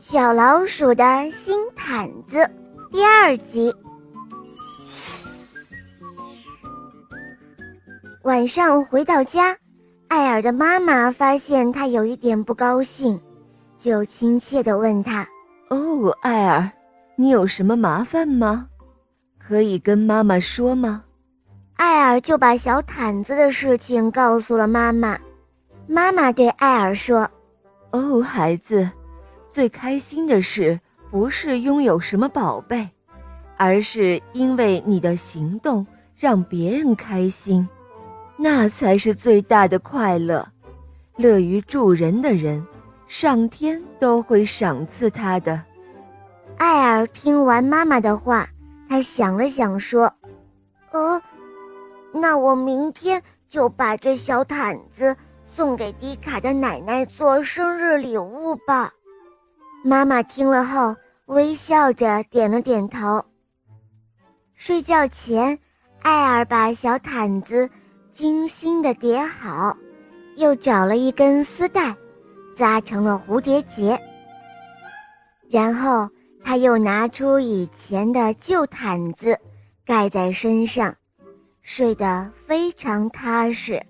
小老鼠的新毯子第二集。晚上回到家，艾尔的妈妈发现他有一点不高兴，就亲切地问他：“哦，艾尔，你有什么麻烦吗？可以跟妈妈说吗？”艾尔就把小毯子的事情告诉了妈妈。妈妈对艾尔说：“哦，孩子，最开心的事不是拥有什么宝贝，而是因为你的行动让别人开心，那才是最大的快乐。乐于助人的人，上天都会赏赐他的。”艾尔听完妈妈的话，他想了想说：“呃，那我明天就把这小毯子。”送给迪卡的奶奶做生日礼物吧。妈妈听了后微笑着点了点头。睡觉前，艾尔把小毯子精心的叠好，又找了一根丝带，扎成了蝴蝶结。然后他又拿出以前的旧毯子，盖在身上，睡得非常踏实。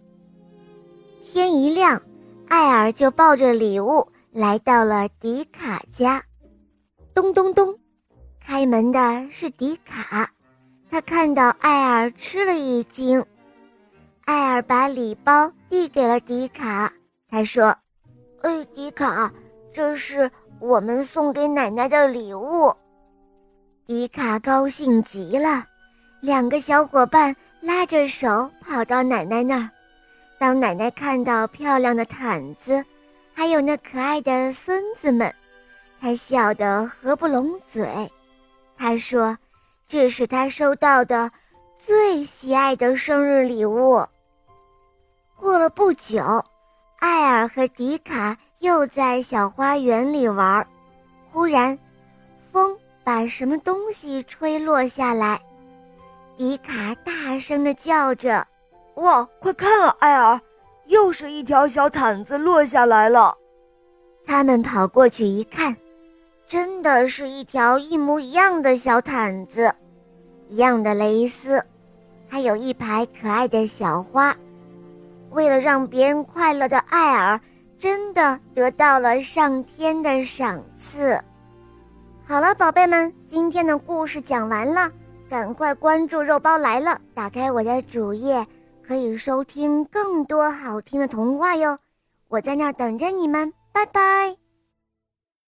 天一亮，艾尔就抱着礼物来到了迪卡家。咚咚咚，开门的是迪卡。他看到艾尔，吃了一惊。艾尔把礼包递给了迪卡，他说：“哎，迪卡，这是我们送给奶奶的礼物。”迪卡高兴极了，两个小伙伴拉着手跑到奶奶那儿。当奶奶看到漂亮的毯子，还有那可爱的孙子们，他笑得合不拢嘴。他说：“这是他收到的最喜爱的生日礼物。”过了不久，艾尔和迪卡又在小花园里玩，忽然，风把什么东西吹落下来，迪卡大声地叫着。哇，快看啊，艾尔，又是一条小毯子落下来了。他们跑过去一看，真的是一条一模一样的小毯子，一样的蕾丝，还有一排可爱的小花。为了让别人快乐的艾尔，真的得到了上天的赏赐。好了，宝贝们，今天的故事讲完了，赶快关注“肉包来了”，打开我的主页。可以收听更多好听的童话哟，我在那儿等着你们，拜拜。